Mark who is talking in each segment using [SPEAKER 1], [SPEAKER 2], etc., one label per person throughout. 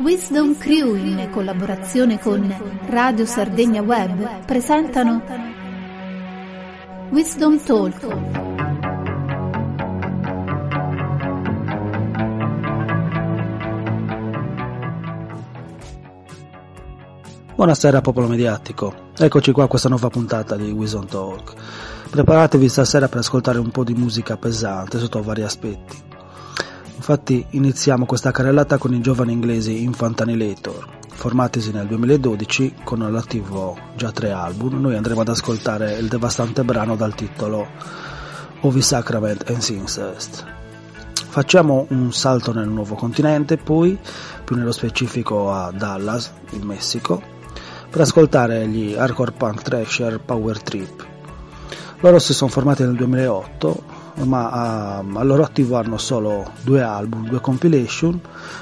[SPEAKER 1] Wisdom Crew in collaborazione con Radio Sardegna Web presentano Wisdom Talk.
[SPEAKER 2] Buonasera popolo mediatico, eccoci qua a questa nuova puntata di Wisdom Talk. Preparatevi stasera per ascoltare un po' di musica pesante sotto vari aspetti. Infatti iniziamo questa carrellata con i giovani inglesi Infant Annihilator, formatisi nel 2012 con all'attivo già tre album, noi andremo ad ascoltare il devastante brano dal titolo Ovi Sacrament and Incest. Facciamo un salto nel nuovo continente, poi più nello specifico a Dallas, in Messico, per ascoltare gli hardcore punk thrasher Power Trip. Loro si sono formati nel 2008 ma uh, al loro attivo hanno solo due album, due compilation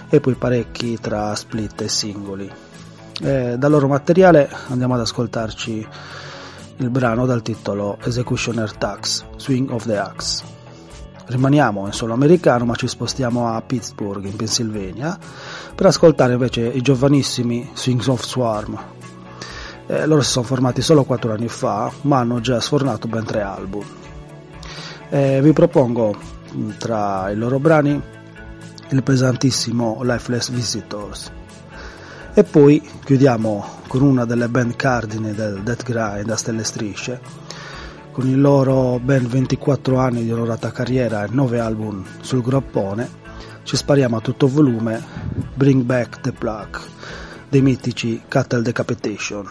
[SPEAKER 2] e poi parecchi tra split e singoli. E dal loro materiale andiamo ad ascoltarci il brano dal titolo Executioner Tax, Swing of the Axe. Rimaniamo in solo americano ma ci spostiamo a Pittsburgh in Pennsylvania per ascoltare invece i giovanissimi Swings of Swarm. Eh, loro si sono formati solo 4 anni fa ma hanno già sfornato ben tre album. Eh, vi propongo tra i loro brani il pesantissimo Lifeless Visitors. E poi chiudiamo con una delle band cardine del Death Grind a stelle strisce, con i loro ben 24 anni di onorata carriera e 9 album sul groppone, ci spariamo a tutto volume Bring Back the Plug dei mitici Cattle Decapitation.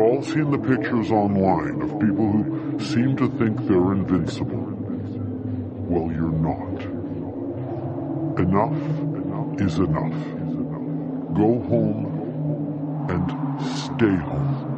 [SPEAKER 3] All seen the pictures online of people who seem to think they're invincible. Well, you're not. Enough is enough. Go home and stay home.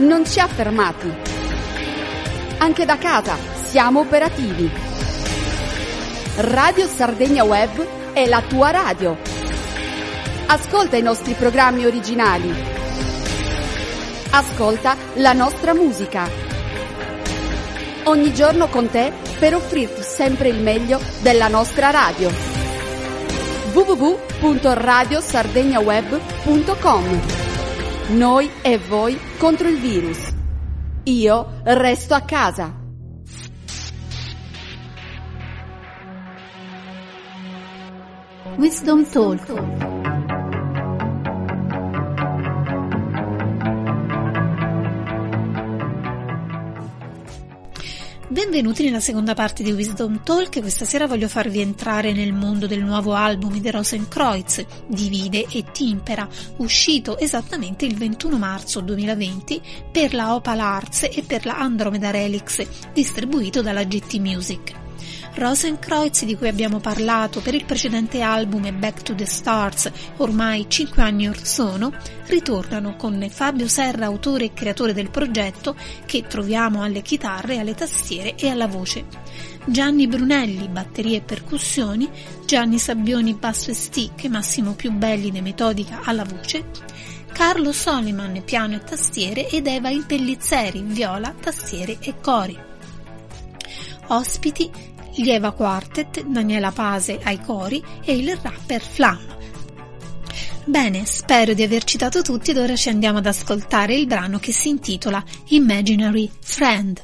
[SPEAKER 4] Non ci ha fermati. Anche da casa siamo operativi. Radio Sardegna Web è la tua radio. Ascolta i nostri programmi originali. Ascolta la nostra musica. ogni giorno con te per offrirti sempre il meglio della nostra radio. www.radiosardegnaweb.com Noi e voi contro il virus. Io resto a casa.
[SPEAKER 1] Wisdom Talk. Benvenuti nella seconda parte di Wisdom Talk. Questa sera voglio farvi entrare nel mondo del nuovo album di Rosenkreuz, Divide e Timpera, uscito esattamente il 21 marzo 2020 per la Opal Arts e per la Andromeda Relics, distribuito dalla GT Music. Rosenkreuz di cui abbiamo parlato per il precedente album Back to the Stars ormai 5 anni or sono, ritornano con Fabio Serra, autore e creatore del progetto, che troviamo alle chitarre, alle tastiere e alla voce. Gianni Brunelli, batterie e percussioni, Gianni Sabbioni, basso e stick, Massimo Piubelli, metodica alla voce, Carlo Soliman, piano e tastiere ed Eva Impellizzeri, viola, tastiere e cori. Ospiti Lieva Quartet, Daniela Pase ai cori e il rapper Flam. Bene, spero di aver citato tutti ed ora ci andiamo ad ascoltare il brano che si intitola Imaginary Friend.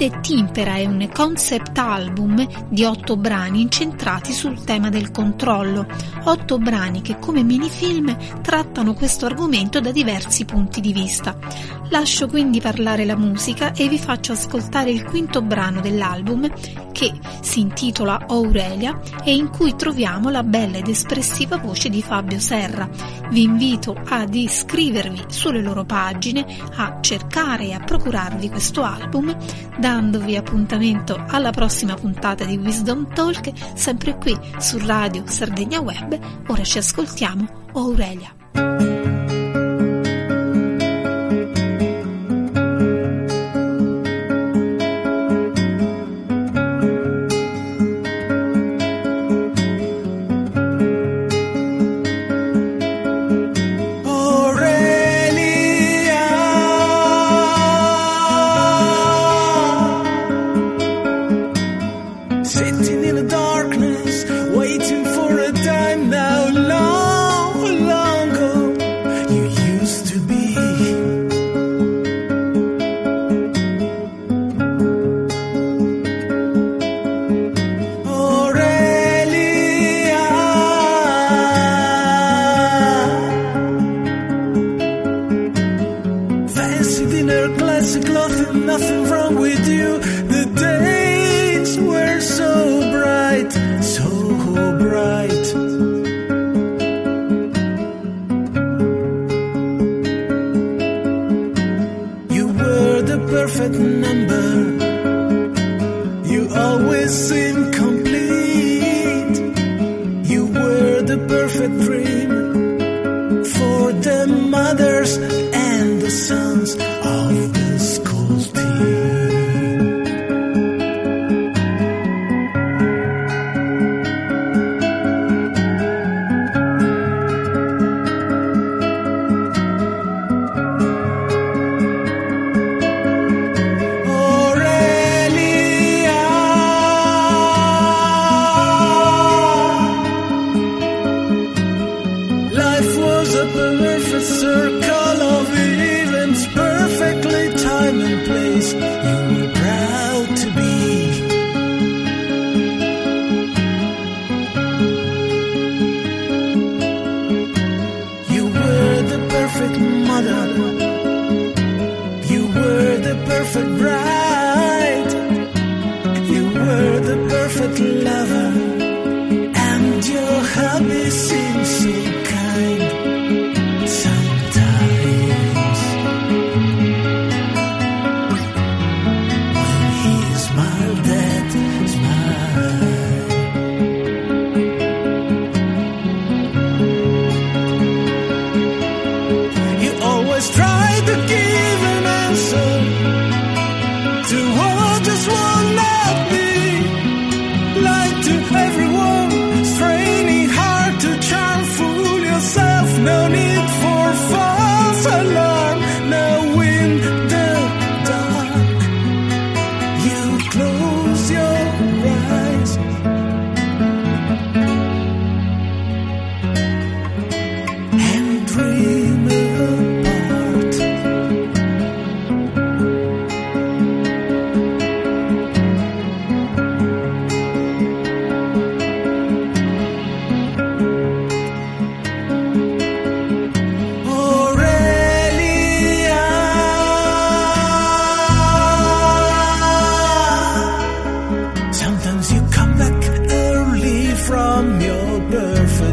[SPEAKER 1] Divide e Timpera è un concept album di otto brani incentrati sul tema del controllo, otto brani che come minifilm trattano questo argomento da diversi punti di vista. Lascio quindi parlare la musica e vi faccio ascoltare il quinto brano dell'album che si intitola Aurelia e in cui troviamo la bella ed espressiva voce di Fabio Serra. Vi invito ad iscrivervi sulle loro pagine, a cercare e a procurarvi questo album, dandovi appuntamento alla prossima puntata di Wisdom Talk, sempre qui su Radio Sardegna Web. Ora ci ascoltiamo Aurelia.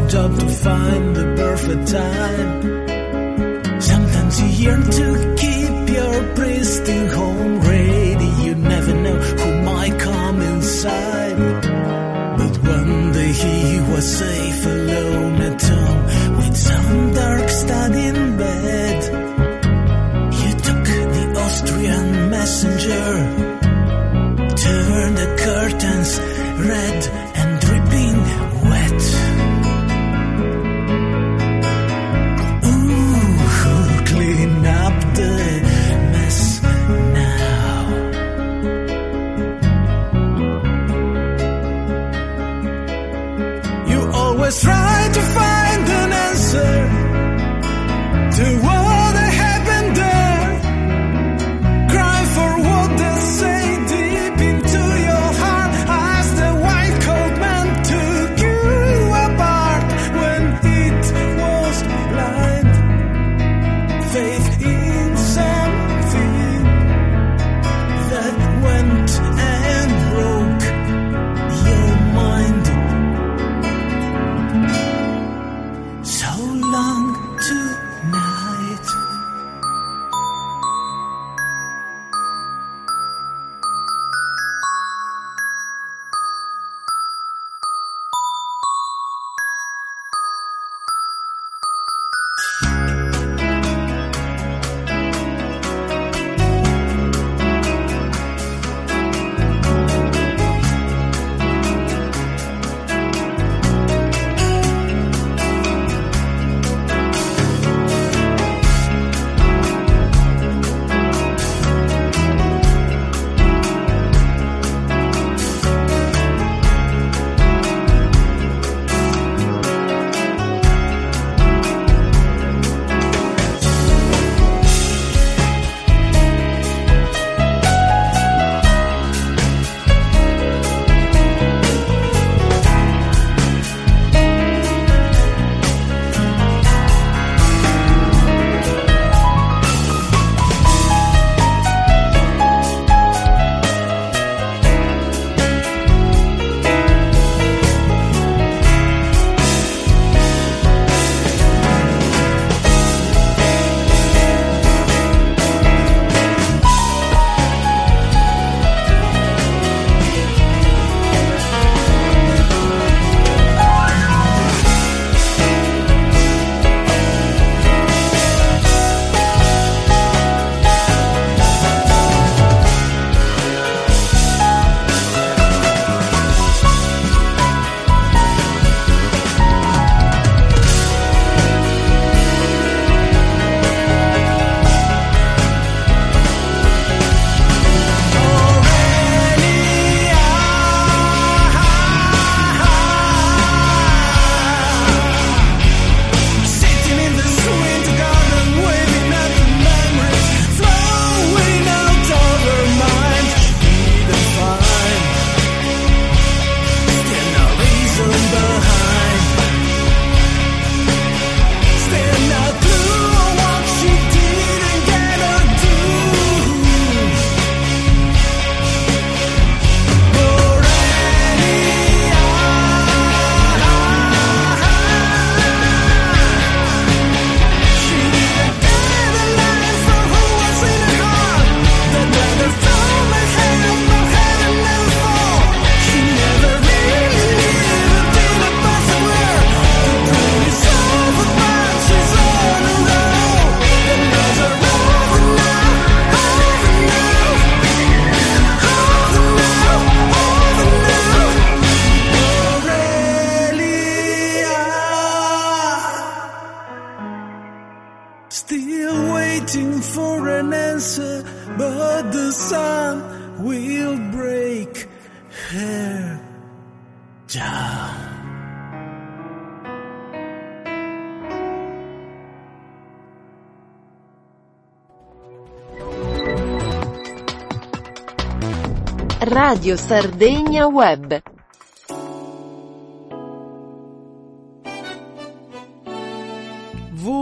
[SPEAKER 5] job to find the perfect time. Sometimes you yearn to keep your pristine home ready. You never know who might come inside. But one day he was safe alone at home with some dark stud in bed. You took the Austrian messenger, turned the curtains red. Waiting for an answer, but the sun will break her down.
[SPEAKER 6] Radio Sardegna Web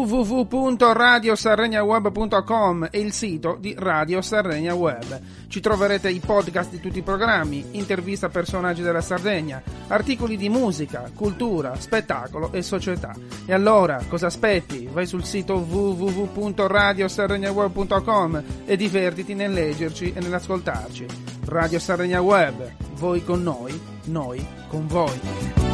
[SPEAKER 7] www.radiosarregnaweb.com è il sito di Radio Sardegna Web. Ci troverete i podcast di tutti i programmi, interviste a personaggi della Sardegna, articoli di musica, cultura, spettacolo e società. E allora, cosa aspetti? Vai sul sito www.radiosarregnaweb.com e divertiti nel leggerci e nell'ascoltarci. Radio Sardegna Web, voi con noi, noi con voi.